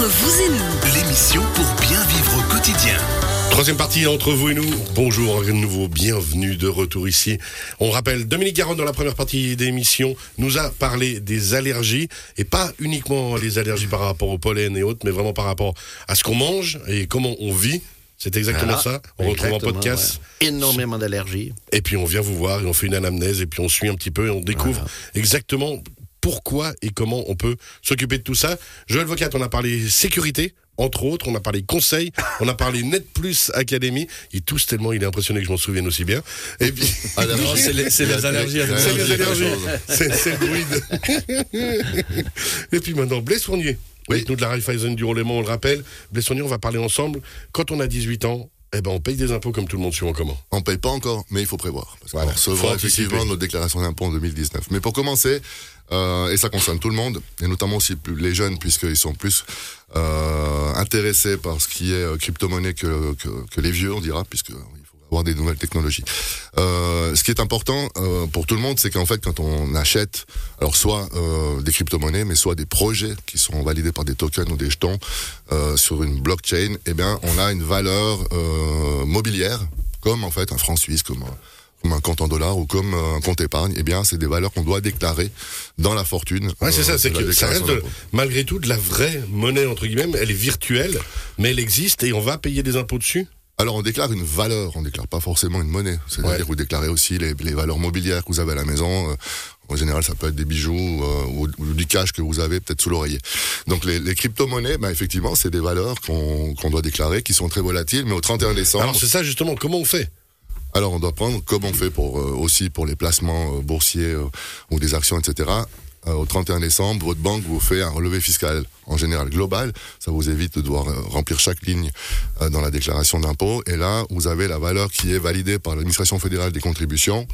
Entre vous et nous, L'émission pour bien vivre au quotidien. Troisième partie entre vous et nous. Bonjour à nouveau, bienvenue de retour ici. On rappelle, Dominique Garonne dans la première partie d'émission nous a parlé des allergies et pas uniquement les allergies par rapport au pollen et autres, mais vraiment par rapport à ce qu'on mange et comment on vit. C'est exactement ça. On retrouve en podcast. ouais. Énormément d'allergies. Et puis on vient vous voir et on fait une anamnèse et puis on suit un petit peu et on découvre exactement pourquoi et comment on peut s'occuper de tout ça. Joël Vocat, on a parlé sécurité, entre autres, on a parlé conseil, on a parlé Net Plus Academy. Il tousse tellement, il est impressionné que je m'en souvienne aussi bien. Et puis. Ah, c'est les, les allergies. C'est les allergies. C'est le druide. Et puis maintenant, Blaise Fournier. Avec nous de la Raiffeisen du Léman, on le rappelle. Blaise Fournier, on va parler ensemble. Quand on a 18 ans, eh ben, on paye des impôts comme tout le monde suivant comment. On paye pas encore, mais il faut prévoir. Parce Voilà. qu'on recevra effectivement notre déclaration d'impôt en 2019. Mais pour commencer, euh, et ça concerne tout le monde, et notamment aussi plus les jeunes, puisqu'ils sont plus euh, intéressés par ce qui est euh, crypto-monnaie que, que, que les vieux, on dira, puisque avoir des nouvelles technologies. Euh, ce qui est important euh, pour tout le monde, c'est qu'en fait, quand on achète, alors soit euh, des crypto-monnaies, mais soit des projets qui sont validés par des tokens ou des jetons euh, sur une blockchain, eh bien, on a une valeur euh, mobilière, comme en fait un franc suisse, comme un, comme un compte en dollars ou comme euh, un compte épargne. Eh bien, c'est des valeurs qu'on doit déclarer dans la fortune. Ouais, c'est euh, ça, c'est que ça reste de- malgré tout de la vraie monnaie, entre guillemets. Elle est virtuelle, mais elle existe et on va payer des impôts dessus? Alors on déclare une valeur, on déclare pas forcément une monnaie. C'est-à-dire Ouais. que vous déclarez aussi les, les valeurs mobilières que vous avez à la maison. Euh, En général, ça peut être des bijoux euh, ou, ou du cash que vous avez peut-être sous l'oreiller. Donc les, les crypto-monnaies, bah, effectivement, c'est des valeurs qu'on doit déclarer, qui sont très volatiles. Mais au 31 décembre, Alors c'est ça justement, comment on fait? Alors on doit prendre comme on fait pour euh, aussi pour les placements euh, boursiers euh, ou des actions, etc. Euh, au 31 décembre, votre banque vous fait un relevé fiscal en général global. Ça vous évite de devoir euh, remplir chaque ligne euh, dans la déclaration d'impôt. Et là, vous avez la valeur qui est validée par l'administration fédérale des contributions.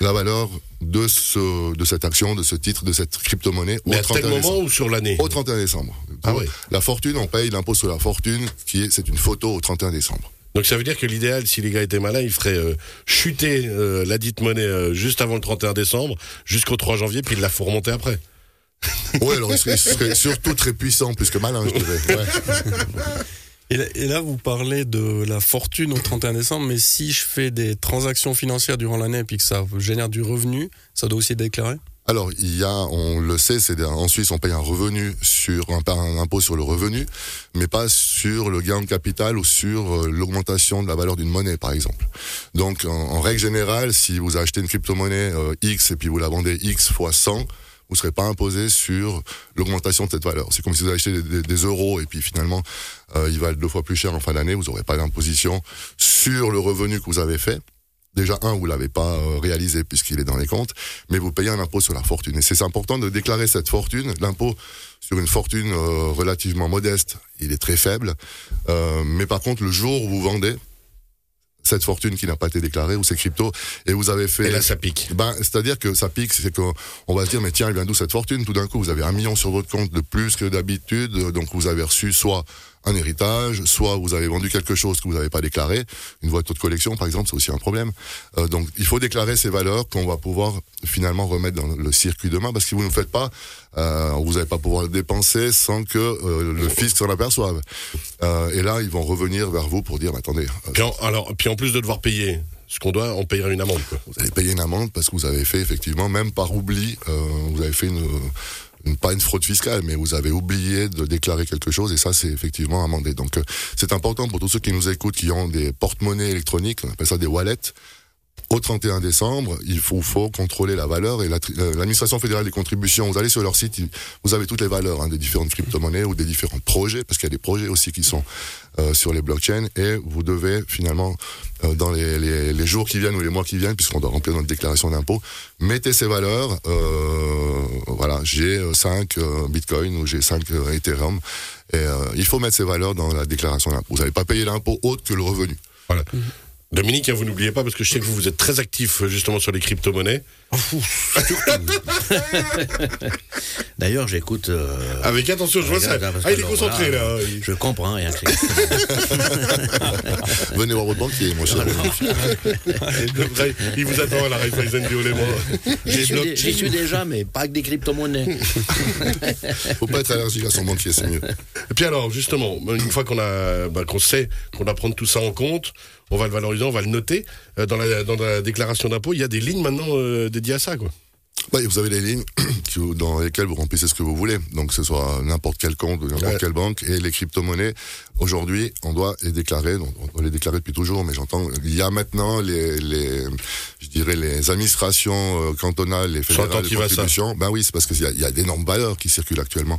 La valeur de ce de cette action, de ce titre, de cette crypto-monnaie Mais au à tel 31 moment décembre. ou sur l'année Au 31 décembre. Ah oui. La fortune, on paye l'impôt sur la fortune, qui est c'est une photo au 31 décembre. Donc ça veut dire que l'idéal, si les gars étaient malins, ils feraient euh, chuter euh, la dite monnaie euh, juste avant le 31 décembre, jusqu'au 3 janvier, puis ils la font remonter après. Ouais, alors il serait, il serait surtout très puissant, plus que malin, je dirais. Ouais. Et là, et là, vous parlez de la fortune au 31 décembre, mais si je fais des transactions financières durant l'année et puis que ça génère du revenu, ça doit aussi être déclaré? Alors, il y a, on le sait, c'est en Suisse, on paye un revenu sur un, un impôt sur le revenu, mais pas sur le gain de capital ou sur euh, l'augmentation de la valeur d'une monnaie, par exemple. Donc, en, en règle générale, si vous achetez une crypto-monnaie euh, X et puis vous la vendez X fois 100, vous serez pas imposé sur l'augmentation de cette valeur. C'est comme si vous achetez des, des- des euros et puis finalement, euh, ils valent deux fois plus cher en fin d'année. Vous n'aurez pas d'imposition sur le revenu que vous avez fait. Déjà, un, vous l'avez pas euh, réalisé puisqu'il est dans les comptes, mais vous payez un impôt sur la fortune. Et c'est important de déclarer cette fortune. L'impôt sur une fortune euh, relativement modeste, il est très faible. Euh, mais par contre, le jour où vous vendez cette fortune qui n'a pas été déclarée ou ces cryptos et vous avez fait Et là, ça pique. ben, c'est-à-dire que ça pique, c'est qu'on on va se dire, mais tiens, elle vient d'où cette fortune? Tout d'un coup, vous avez un million sur votre compte de plus que d'habitude, donc vous avez reçu soit un héritage, soit vous avez vendu quelque chose que vous n'avez pas déclaré. Une voiture de collection, par exemple, c'est aussi un problème. Euh, donc, il faut déclarer ces valeurs qu'on va pouvoir finalement remettre dans le circuit demain, parce que si vous ne le faites pas, euh, vous n'allez pas pouvoir le dépenser sans que euh, le fisc s'en aperçoive. Euh, et là, ils vont revenir vers vous pour dire, mais attendez, euh, Puis en, alors, puis en plus de devoir payer ce qu'on doit, on payera une amende. Quoi. vous allez payer une amende parce que vous avez fait effectivement, même par oubli, euh, vous avez fait une, une- pas une fraude fiscale, mais vous avez oublié de déclarer quelque chose et ça c'est effectivement amendé. Donc euh, c'est important pour tous ceux qui nous écoutent, qui ont des porte-monnaies électroniques, on appelle ça des wallets. Au 31 décembre, il faut, faut contrôler la valeur et la euh, l'administration fédérale des contributions. Vous allez sur leur site, vous avez toutes les valeurs hein, des différentes crypto-monnaies ou des différents projets, parce qu'il y a des projets aussi qui sont euh, sur les blockchains et vous devez finalement euh, dans les, les, les jours qui viennent ou les mois qui viennent, puisqu'on doit remplir notre déclaration d'impôt, mettez ces valeurs. Euh, voilà, j'ai 5 bitcoins ou j'ai 5 Ethereum. Et euh, il faut mettre ces valeurs dans la déclaration d'impôt. Vous n'allez pas payer l'impôt autre que le revenu. Voilà. Dominique, hein, vous n'oubliez pas, parce que je sais que vous, vous êtes très actif euh, justement sur les crypto-monnaies. D'ailleurs, j'écoute. euh, Avec attention, je vois ça. regarde, parce Ah, il est concentré là, là. Je comprends rien. que Venez voir votre banquier, mon cher. Il vous attend à la Raiffeisen du Haut-Léman. J'y suis, déjà, mais pas avec des crypto-monnaies. Faut pas être allergique à son banquier, c'est mieux. Et puis alors, justement, une fois qu'on a, bah, qu'on sait qu'on doit prendre tout ça en compte, on va le valoriser, on va le noter. Euh, dans, la, dans la déclaration d'impôt, il y a des lignes maintenant euh, dédiées à ça, quoi. Bah, vous avez les lignes dans lesquelles vous remplissez ce que vous voulez. Donc, que ce soit n'importe quel compte de n'importe Ouais. quelle banque. Et les crypto-monnaies, aujourd'hui, on doit les déclarer. Donc, on doit les déclarer depuis toujours, mais j'entends, il y a maintenant les, les, je dirais, les administrations euh, cantonales et fédérales de contribution. Ben oui, c'est parce qu'il y a, il y a d'énormes valeurs qui circulent actuellement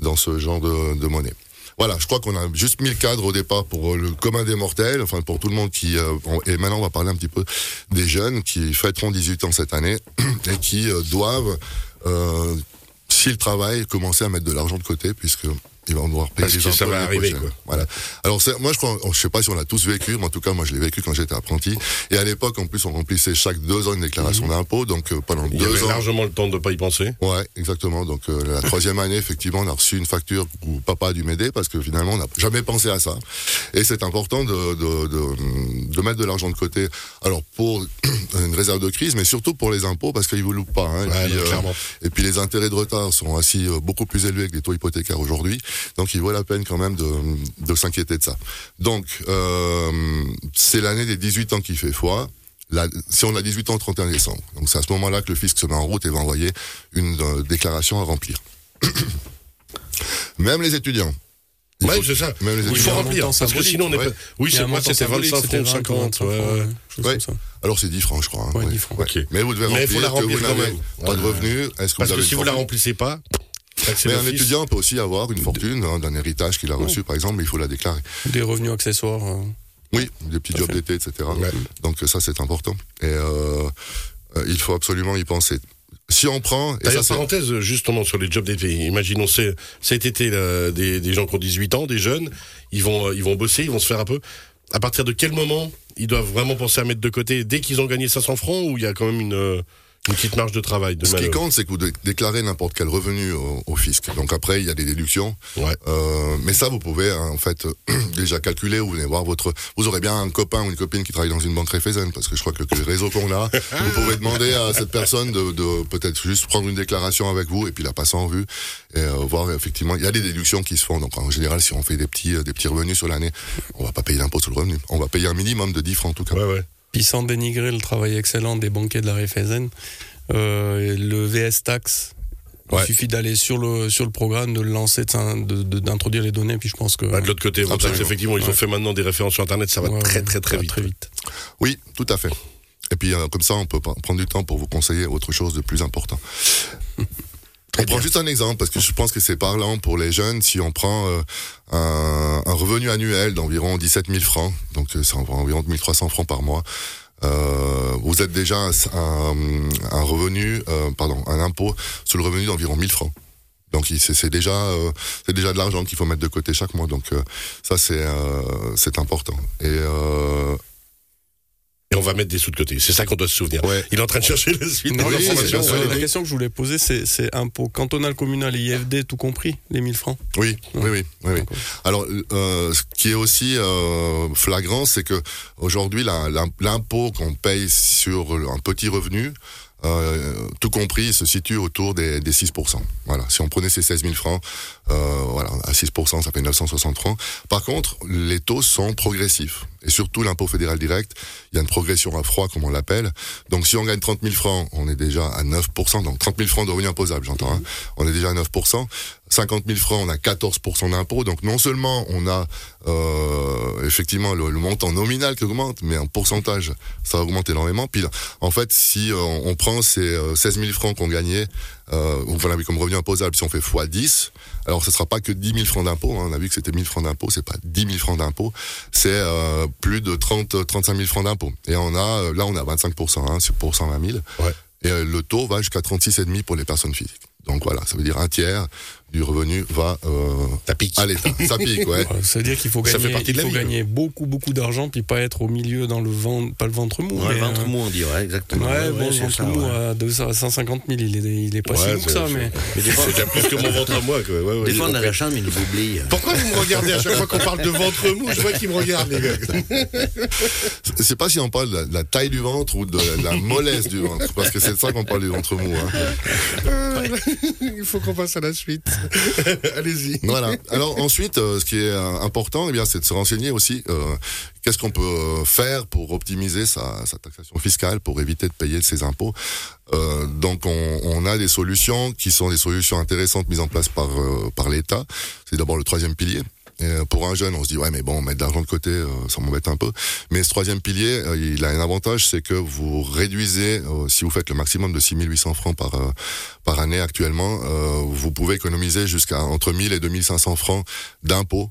dans ce genre de, de monnaie. Voilà, je crois qu'on a juste mis le cadre au départ pour euh, le commun des mortels, enfin pour tout le monde qui... euh, et maintenant, on va parler un petit peu des jeunes qui fêteront 18 ans cette année et qui euh, doivent, s'ils travaillent, commencer à mettre de l'argent de côté puisque ils vont devoir payer Parce les que ça va arriver, quoi. Voilà. Alors moi je crois, je sais pas si on l'a tous vécu, mais en tout cas moi je l'ai vécu quand j'étais apprenti. Et à l'époque en plus on remplissait chaque deux ans une déclaration d'impôt, donc euh, pendant Mhm. Il y deux avait ans. largement le temps de pas y penser. Ouais, exactement. Donc euh, la troisième année, effectivement, on a reçu une facture où papa a dû m'aider parce que finalement, on n'a jamais pensé à ça. Et c'est important de, de, de, de mettre de l'argent de côté. Alors pour une réserve de crise, mais surtout pour les impôts parce qu'ils vous loupent pas. Hein. Ouais, et, puis, non, clairement. et puis les intérêts de retard sont ainsi euh, beaucoup plus élevés que les taux hypothécaires aujourd'hui. Donc il vaut la peine quand même de, de s'inquiéter de ça. Donc euh, c'est l'année des 18 ans qui fait foi. La- si on a 18 ans le 31 décembre. Donc c'est à ce moment-là que le fisc se met en route et va envoyer une euh, déclaration à remplir. Même les étudiants. Il Ouais, c'est ça. Même les Il faut étudiants. remplir. montant Parce que symbolique, sinon, on est ouais. pas. Oui, c'est un moi, c'était symbolique, 25 c'était francs, 50. 25 ouais, ouais. ça. Alors c'est 10 francs, je crois. hein, Ouais, ouais. 10 francs. Mais vous devez Mais il faut remplir la que remplir vous quand n'avez même. pas de revenus. Que Parce vous que si vous la fortune remplissez pas, Mais un étudiant peut aussi avoir une fortune hein, d'un héritage qu'il a reçu, par exemple, mais il faut la déclarer. Des revenus accessoires. euh, Oui, des petits jobs d'été, etc. Ouais. Donc ça, c'est important. Et euh, euh, il faut absolument y penser. Si on prend... Et ça, D'ailleurs, parenthèse, justement, sur les jobs d'été. Imaginons, cet été, là, des, des gens qui ont 18 ans, des jeunes, ils vont, ils vont bosser, ils vont se faire un peu. À partir de quel moment ils doivent vraiment penser à mettre de côté dès qu'ils ont gagné 500 francs ou il y a quand même une, une petite marge de travail de Ce qui compte, c'est que vous dé- déclarez n'importe quel revenu au, au fisc. Donc après, il y a des déductions. Ouais. Euh, mais ça, vous pouvez hein, en fait déjà calculer. Vous venez voir votre. Vous aurez bien un copain ou une copine qui travaille dans une banque Raiffeisen, parce que je crois que le réseau qu'on a, vous pouvez demander à cette personne de, de peut-être juste prendre une déclaration avec vous et puis la passer en vue et euh, voir effectivement. Il y a des déductions qui se font. Donc en général, si on fait des petits euh, des petits revenus sur l'année, on va pas payer d'impôt sur le revenu. On va payer un minimum de 10 francs en tout cas. Ouais, ouais. Puis sans dénigrer le travail excellent des banquiers de la Raiffeisen, euh, le VS Tax, Ouais. il suffit d'aller sur le, sur le programme, de le lancer, d'introduire les données, puis je pense que. Ouais, de l'autre côté, effectivement, ils ont Ouais. fait maintenant des références sur Internet, ça va Ouais, très, très, très vite. Très vite. Oui, tout à fait. Et puis euh, comme ça, on peut prendre du temps pour vous conseiller autre chose de plus important. On prend juste un exemple parce que je pense que c'est parlant pour les jeunes. Si on prend euh, un, un revenu annuel d'environ 17 000 francs, donc euh, c'est environ 1300 francs par mois. euh, vous êtes déjà un, un- revenu, euh, pardon, un impôt sur le revenu d'environ 1000 francs. Donc c'est déjà, euh, c'est déjà de l'argent qu'il faut mettre de côté chaque mois. Donc euh, ça c'est euh, c'est important. Et euh, Et on va mettre des sous de côté. C'est ça qu'on doit se souvenir. ouais. Il est en train de chercher la suite Non, des oui, la question que je voulais poser, c'est, c'est impôt cantonal, communal et IFD, tout compris, les 1000 francs. Oui, oui, oui, oui, oui. Alors, euh, ce qui est aussi euh, flagrant, c'est que aujourd'hui, l'impôt qu'on paye sur un petit revenu, euh, tout compris, se situe autour des, des 6%. Voilà. Si on prenait ces 16 000 francs, euh, voilà, à 6%, ça fait 960 francs. Par contre, les taux sont progressifs. Et surtout, l'impôt fédéral direct, il y a une progression à froid, comme on l'appelle. Donc, si on gagne 30 000 francs, on est déjà à 9%. Donc, 30 000 francs de revenu imposable, j'entends. Hein. On est déjà à 9%. 50 000 francs, on a 14% d'impôt. Donc, non seulement on a euh, effectivement le, le montant nominal qui augmente, mais en pourcentage, ça augmente énormément. Puis, en fait, si euh, on prend ces euh, 16 000 francs qu'on gagnait, euh, voilà, comme revenu imposable, si on fait x10, alors ce sera pas que 10 000 francs d'impôt. hein. On a vu que c'était 1000 francs d'impôt, c'est pas 10 000 francs d'impôt, c'est euh, plus de 30, 35 000 francs d'impôt. Et on a, euh, là, on a 25 hein, sur pour 120 000. Ouais. Et euh, le taux va jusqu'à 36,5 pour les personnes physiques. Donc voilà, ça veut dire un tiers. Du revenu va euh, Ça pique. à l'État. Ça pique, ouais. Ça veut dire qu'il faut Ça gagner, fait partie de il faut vie, gagner beaucoup, beaucoup d'argent, puis pas être au milieu dans le ventre, pas le ventre mou. Ouais, le ventre euh, mou, on dit, ouais, exactement. Ouais, bon, le ventre ça, mou à 200 à 150 000, il est, il est pas si mou que ça, mais. Mais des fois, C'est plus que mon ventre à moi. Quoi. Des fois, on a la chambre, il nous oublie. Pourquoi vous me regardez à chaque fois qu'on parle de ventre mou? Je vois qu'ils me regardent, les gars. C'est pas si on parle de la, taille du ventre ou de la, de la mollesse du ventre, parce que c'est de ça qu'on parle du ventre mou. hein. Il faut qu'on passe à la suite. Allez-y. Voilà. Alors ensuite, euh, ce qui est euh, important, eh bien, c'est de se renseigner aussi. euh, Qu'est-ce qu'on peut faire pour optimiser sa, taxation fiscale, pour éviter de payer ses impôts Donc, on, a des solutions qui sont des solutions intéressantes mises en place par par l'État. C'est d'abord le troisième pilier. Euh, pour un jeune, on se dit ouais mais bon mettre de l'argent de côté, euh, ça m'embête un peu. Mais ce troisième pilier, euh, il a un avantage, c'est que vous réduisez, si vous faites le maximum de 6800 francs par par année actuellement, vous pouvez économiser jusqu'à entre 1000 et 2500 francs d'impôts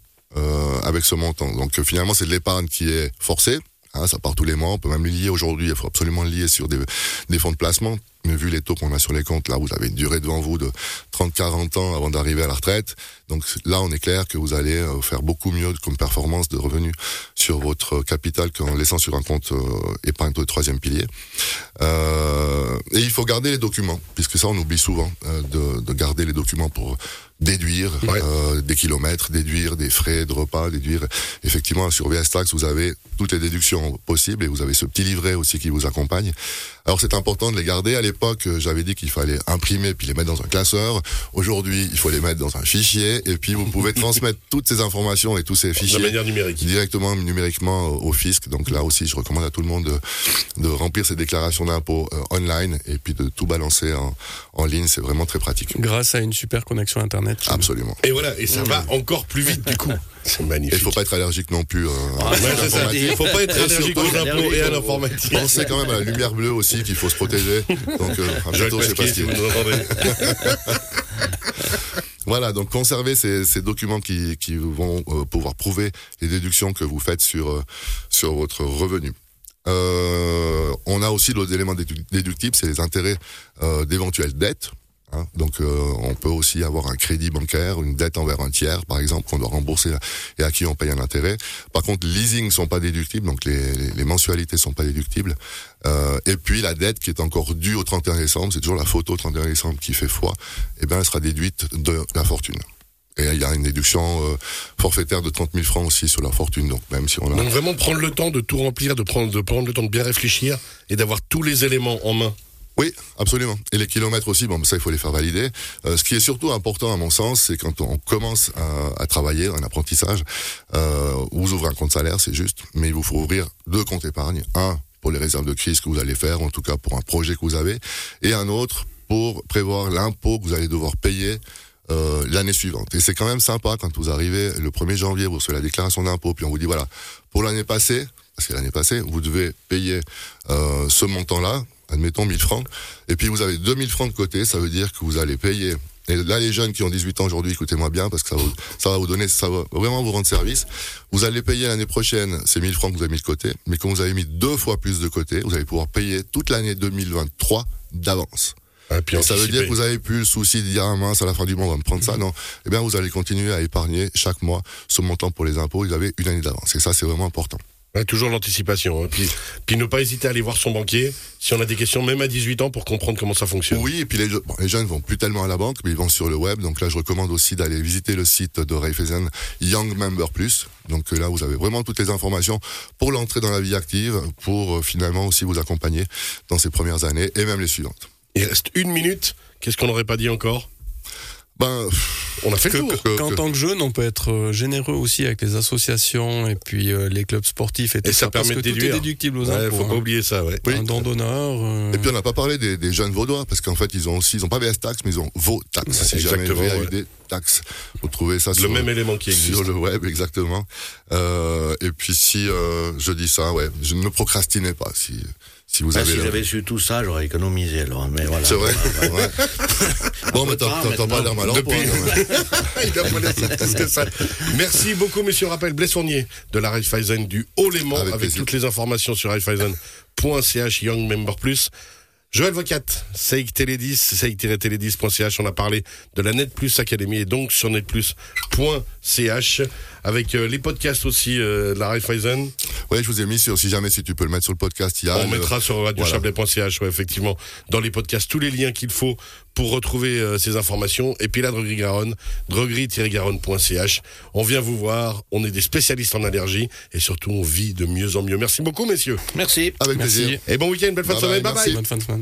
avec ce montant. Donc finalement, c'est de l'épargne qui est forcée. Hein, ça part tous les mois. On peut même le lier aujourd'hui. Il faut absolument le lier sur des fonds de placement. Mais vu les taux qu'on a sur les comptes, là, vous avez une durée devant vous de 30-40 ans avant d'arriver à la retraite. Donc là, on est clair que vous allez euh, faire beaucoup mieux comme performance de revenus sur votre capital qu'en laissant sur un compte euh, épargne de troisième pilier. Euh, et il faut garder les documents, puisque ça, on oublie souvent euh, de, de garder les documents pour déduire Ouais. des kilomètres, déduire des frais de repas, déduire effectivement sur VS Tax, vous avez toutes les déductions possibles et vous avez ce petit livret aussi qui vous accompagne. Alors c'est important de les garder. À l'époque, euh, j'avais dit qu'il fallait imprimer puis les mettre dans un classeur. Aujourd'hui, il faut les mettre dans un fichier et puis vous pouvez transmettre toutes ces informations et tous ces De fichiers manière numérique. directement numériquement au au fisc. Donc là aussi, je recommande à tout le monde de, de remplir ses déclarations d'impôts euh, online et puis de tout balancer en, en ligne. C'est vraiment très pratique. Grâce à une super connexion Internet. Absolument. Et voilà, et ça va encore plus vite du coup. C'est magnifique. il faut pas être allergique non plus. euh, à ça. l'informatique. Il faut pas être allergique aux impôts et à l'informatique. Pensez quand même à la lumière bleue aussi qu'il faut se protéger. Donc, euh, un Jacques bientôt, je sais pas ce qu'il. Voilà, donc conservez ces, ces documents qui, qui vont euh, pouvoir prouver les déductions que vous faites sur, euh, sur votre revenu. Euh, on a aussi d'autres éléments dédu- déductibles, c'est les intérêts euh, d'éventuelles dettes. Hein. Donc, euh, on peut aussi avoir un crédit bancaire, une dette envers un tiers, par exemple, qu'on doit rembourser et à qui on paye un intérêt. Par contre, leasing sont pas déductibles, donc les, les, les mensualités sont pas déductibles. Euh, et puis la dette qui est encore due au 31 décembre, c'est toujours la photo au 31 décembre qui fait foi, eh bien, elle sera déduite de la fortune. Et il y a une déduction euh, forfaitaire de 30 000 francs aussi sur la fortune. Donc même si on a Donc vraiment prendre le temps de tout remplir, de prendre, de prendre le temps de bien réfléchir et d'avoir tous les éléments en main. Oui, absolument. Et les kilomètres aussi, bon, ça, il faut les faire valider. Euh, ce qui est surtout important, à mon sens, c'est quand on commence à, travailler, un apprentissage, euh, vous ouvrez un compte salaire, c'est juste, mais il vous faut ouvrir deux comptes épargne. Un pour les réserves de crise que vous allez faire, en tout cas pour un projet que vous avez, et un autre pour prévoir l'impôt que vous allez devoir payer euh, l'année suivante. Et c'est quand même sympa quand vous arrivez le 1er janvier, vous recevez la déclaration d'impôt, puis on vous dit, voilà, pour l'année passée, parce que l'année passée, vous devez payer ce montant-là, admettons 1000 francs, et puis vous avez 2000 francs de côté, ça veut dire que vous allez payer. Et là, les jeunes qui ont 18 ans aujourd'hui, écoutez-moi bien, parce que ça va, vous- ça va vous donner, ça va vraiment vous rendre service. Vous allez payer l'année prochaine ces 1000 francs que vous avez mis de côté, mais quand vous avez mis deux fois plus de côté, vous allez pouvoir payer toute l'année 2023 d'avance. Et puis Et ça veut dire que vous avez plus le souci de dire ah mince à la fin du mois on va me prendre ça. Non. Eh bien vous allez continuer à épargner chaque mois ce montant pour les impôts. Vous avez une année d'avance. Et ça c'est vraiment important Ouais, toujours l'anticipation. hein. Puis, puis ne pas hésiter à aller voir son banquier si on a des questions, même à 18 ans, pour comprendre comment ça fonctionne. oui et puis les, bon, les jeunes vont plus tellement à la banque mais ils vont sur le web donc là je recommande aussi d'aller visiter le site de Raiffeisen Young Member Plus donc euh, là vous avez vraiment toutes les informations pour l'entrée dans la vie active pour euh, finalement aussi vous accompagner dans ces premières années et même les suivantes Il reste une minute. Qu'est-ce qu'on n'aurait pas dit encore? Ben On a fait Que- le tour. que- que- tant que jeune, on peut être euh, généreux aussi avec les associations et puis euh, les clubs sportifs et tout Et ça parce permet que de tout déduire. est déductible aux Ouais, impôts. faut pas hein. oublier ça, ouais. Oui. Un don d'honneur. euh, Et puis on n'a pas parlé des, des jeunes vaudois, parce qu'en fait ils ont aussi, ils ont pas VS taxes, mais ils ont vos taxes. Ouais, si jamais ouais. Taxes, vous trouvez ça Le sur, même élément qui existe. sur le web, exactement. Euh, et puis si euh, je dis ça, ouais, je ne procrastinez pas si si vous Ah, avez. si j'avais su tout ça, j'aurais économisé alors. Mais voilà. C'est vrai. Voilà, voilà. ouais. bon, mais t'as pas, l'air mal en Depuis-. Il a pas l'air plus que ça. Merci beaucoup, monsieur. On rappelle Blaise Fournier de la Raiffeisen du Haut-Léman Avec avec, toutes les informations sur raiffeisen.ch Young Member Plus. Joël Vocat, Seik Télédis, seik-télédis.ch. On a parlé de la Net Plus Academy et donc sur netplus.ch avec euh, les podcasts aussi euh, de la Raiffeisen. Ouais, je vous ai mis sur, si jamais, si tu peux le mettre sur le podcast, il y a. On le- mettra sur radiochablais.ch, ouais, effectivement, dans les podcasts, tous les liens qu'il faut pour retrouver euh, ces informations. Et puis la Droguerie Garonne, droguerie-garonne.ch. On vient vous voir, on est des spécialistes en allergie et surtout on vit de mieux en mieux. Merci beaucoup, messieurs. Merci. Avec Merci. plaisir. Et bon week-end, belle fin de semaine, bye bye. Bonne fin de semaine.